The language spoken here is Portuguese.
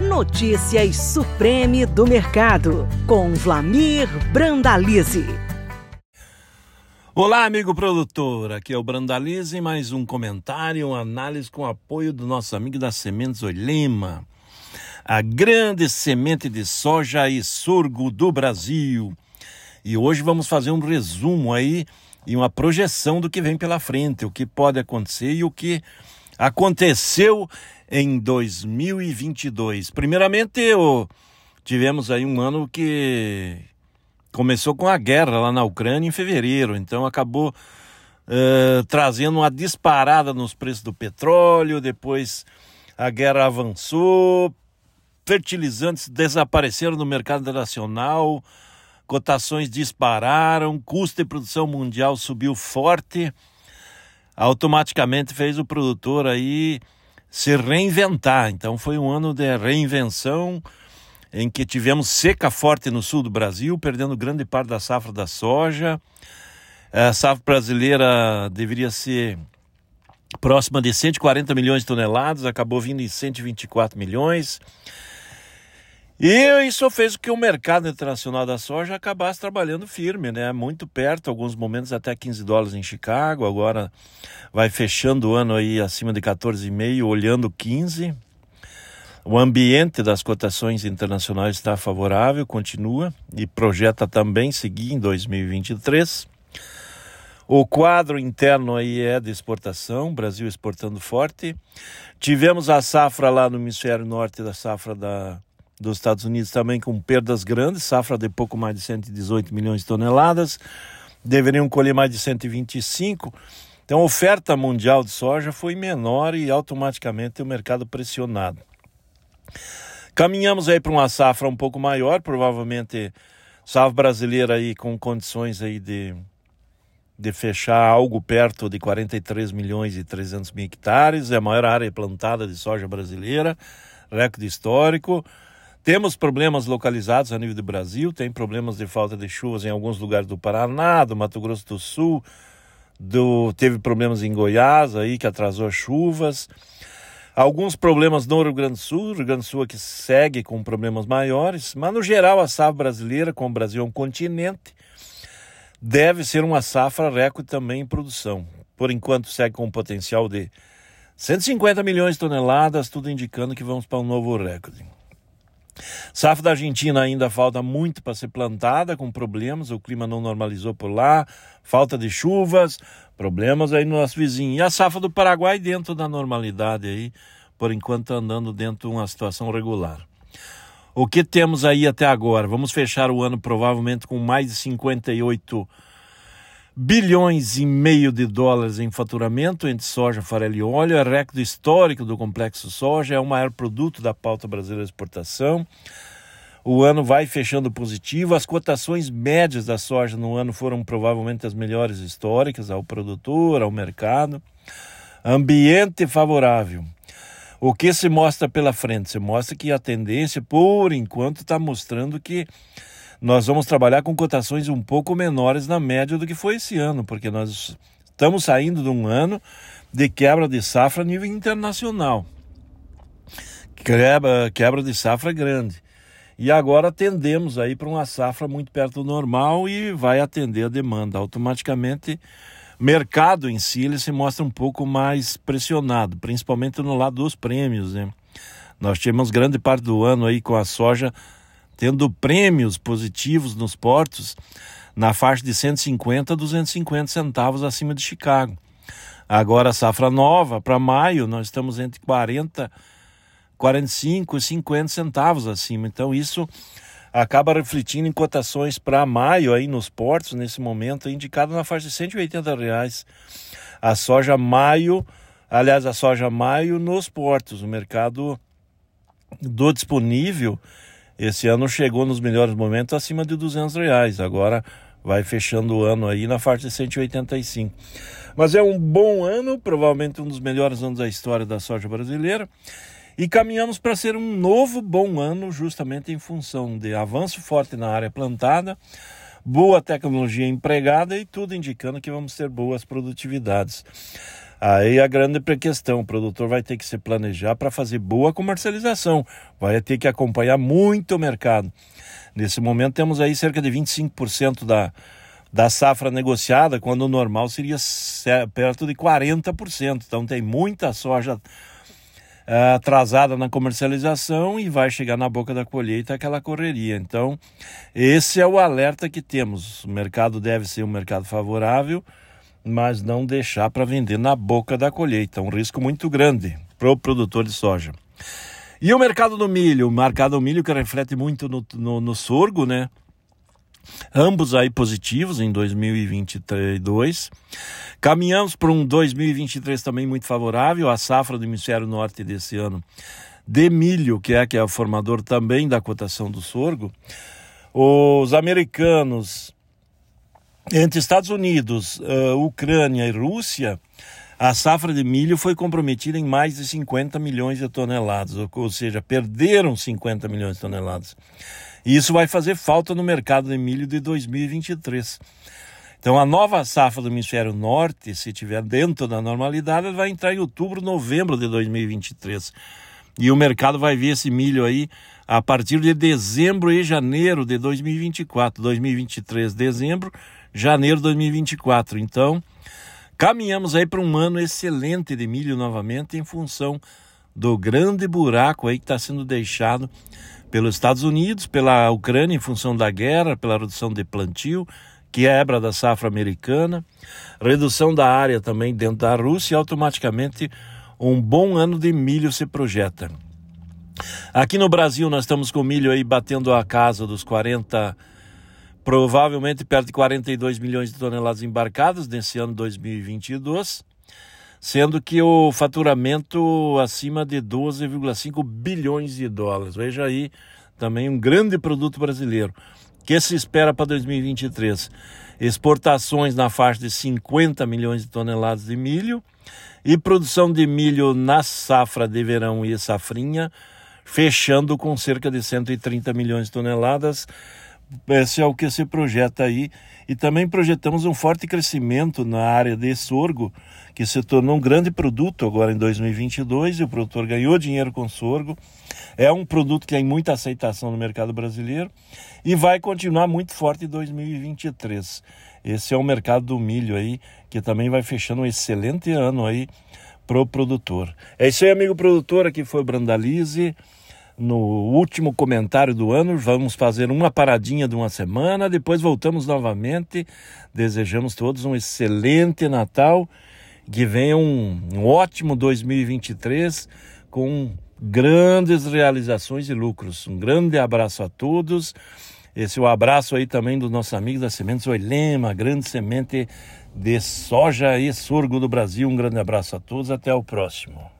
Notícias Supreme do Mercado, com Vlamir Brandalize. Olá, amigo produtor. Aqui é o Brandalize, mais um comentário, uma análise com apoio do nosso amigo das Sementes Olema, a grande semente de soja e sorgo do Brasil. E hoje vamos fazer um resumo aí e uma projeção do que vem pela frente, o que pode acontecer e o que aconteceu em 2022. Primeiramente, eu, tivemos aí um ano que começou com a guerra lá na Ucrânia em fevereiro, então acabou uh, trazendo uma disparada nos preços do petróleo, depois a guerra avançou, fertilizantes desapareceram no mercado internacional, cotações dispararam, custo de produção mundial subiu forte, automaticamente fez o produtor aí se reinventar. Então foi um ano de reinvenção em que tivemos seca forte no sul do Brasil, perdendo grande parte da safra da soja. A safra brasileira deveria ser próxima de 140 milhões de toneladas, acabou vindo em 124 milhões. E isso fez com que o mercado internacional da soja acabasse trabalhando firme, né? Muito perto, alguns momentos até 15 dólares em Chicago, agora vai fechando o ano aí acima de 14,5, olhando 15. O ambiente das cotações internacionais está favorável, continua e projeta também seguir em 2023. O quadro interno aí é de exportação, Brasil exportando forte. Tivemos a safra lá no hemisfério norte da safra da dos Estados Unidos também com perdas grandes, safra de pouco mais de 118 milhões de toneladas, deveriam colher mais de 125. Então a oferta mundial de soja foi menor e automaticamente o mercado pressionado. Caminhamos aí para uma safra um pouco maior, provavelmente safra brasileira aí com condições aí de, de fechar algo perto de 43 milhões e 300 mil hectares, é a maior área plantada de soja brasileira, recorde histórico. Temos problemas localizados a nível do Brasil, tem problemas de falta de chuvas em alguns lugares do Paraná, do Mato Grosso do Sul, do, teve problemas em Goiás aí que atrasou as chuvas. Alguns problemas no Rio Grande do Sul, Rio Grande do Sul que segue com problemas maiores, mas no geral a safra brasileira, como o Brasil é um continente, deve ser uma safra recorde também em produção. Por enquanto segue com um potencial de 150 milhões de toneladas, tudo indicando que vamos para um novo recorde. Safra da Argentina ainda falta muito para ser plantada, com problemas, o clima não normalizou por lá, falta de chuvas, problemas aí no nosso vizinho. E a safra do Paraguai dentro da normalidade aí, por enquanto andando dentro de uma situação regular. O que temos aí até agora? Vamos fechar o ano provavelmente com mais de 58 bilhões e meio de dólares em faturamento entre soja, farelo e óleo, é recorde histórico do complexo soja, é o maior produto da pauta brasileira de exportação. O ano vai fechando positivo, as cotações médias da soja no ano foram provavelmente as melhores históricas ao produtor, ao mercado. Ambiente favorável. O que se mostra pela frente? Se mostra que a tendência, por enquanto, está mostrando que nós vamos trabalhar com cotações um pouco menores na média do que foi esse ano, porque nós estamos saindo de um ano de quebra de safra a nível internacional. Quebra, quebra de safra grande. E agora tendemos aí para uma safra muito perto do normal e vai atender a demanda. Automaticamente, mercado em si ele se mostra um pouco mais pressionado, principalmente no lado dos prêmios. Né? Nós tivemos grande parte do ano aí com a soja tendo prêmios positivos nos portos na faixa de 150 a 250 centavos acima de Chicago. Agora, safra nova, para maio, nós estamos entre 40, 45 e 50 centavos acima. Então, isso acaba refletindo em cotações para maio aí nos portos, nesse momento, indicado na faixa de 180 reais. A soja maio, aliás, a soja maio nos portos, o mercado do disponível esse ano chegou nos melhores momentos acima de 200 reais. Agora vai fechando o ano aí na faixa de 185. Mas é um bom ano, provavelmente um dos melhores anos da história da soja brasileira. E caminhamos para ser um novo bom ano, justamente em função de avanço forte na área plantada, boa tecnologia empregada e tudo indicando que vamos ter boas produtividades. Aí a grande questão, o produtor vai ter que se planejar para fazer boa comercialização, vai ter que acompanhar muito o mercado. Nesse momento temos aí cerca de 25% da, da safra negociada, quando o normal seria perto de 40%. Então tem muita soja é, atrasada na comercialização e vai chegar na boca da colheita aquela correria. Então, esse é o alerta que temos. O mercado deve ser um mercado favorável mas não deixar para vender na boca da colheita. Um risco muito grande para o produtor de soja. E o mercado do milho? O mercado do milho que reflete muito no, no, no sorgo, né? Ambos aí positivos em 2022. Caminhamos para um 2023 também muito favorável. A safra do hemisfério norte desse ano de milho, que é que é o formador também da cotação do sorgo. Os americanos entre Estados Unidos, uh, Ucrânia e Rússia, a safra de milho foi comprometida em mais de 50 milhões de toneladas, ou seja, perderam 50 milhões de toneladas. E isso vai fazer falta no mercado de milho de 2023. Então, a nova safra do hemisfério norte, se estiver dentro da normalidade, vai entrar em outubro, novembro de 2023. E o mercado vai ver esse milho aí a partir de dezembro e janeiro de 2024. 2023, dezembro, janeiro de 2024. Então, caminhamos aí para um ano excelente de milho novamente em função do grande buraco aí que está sendo deixado pelos Estados Unidos, pela Ucrânia em função da guerra, pela redução de plantio, quebra da safra americana, redução da área também dentro da Rússia e automaticamente um bom ano de milho se projeta. Aqui no Brasil nós estamos com milho aí batendo a casa dos 40 provavelmente perto de 42 milhões de toneladas embarcadas nesse ano 2022, sendo que o faturamento acima de 12,5 bilhões de dólares. Veja aí também um grande produto brasileiro. O que se espera para 2023? Exportações na faixa de 50 milhões de toneladas de milho e produção de milho na safra de verão e safrinha, fechando com cerca de 130 milhões de toneladas esse é o que se projeta aí. E também projetamos um forte crescimento na área de sorgo, que se tornou um grande produto agora em 2022 e o produtor ganhou dinheiro com sorgo. É um produto que tem muita aceitação no mercado brasileiro e vai continuar muito forte em 2023. Esse é o mercado do milho aí, que também vai fechando um excelente ano aí pro produtor. É isso aí, amigo produtor, aqui foi o Brandalize no último comentário do ano. Vamos fazer uma paradinha de uma semana, depois voltamos novamente. Desejamos todos um excelente Natal, que venha um, um ótimo 2023 com grandes realizações e lucros. Um grande abraço a todos. Esse é o abraço aí também do nosso amigo da Sementes Oilema, grande semente de soja e sorgo do Brasil. Um grande abraço a todos, até o próximo.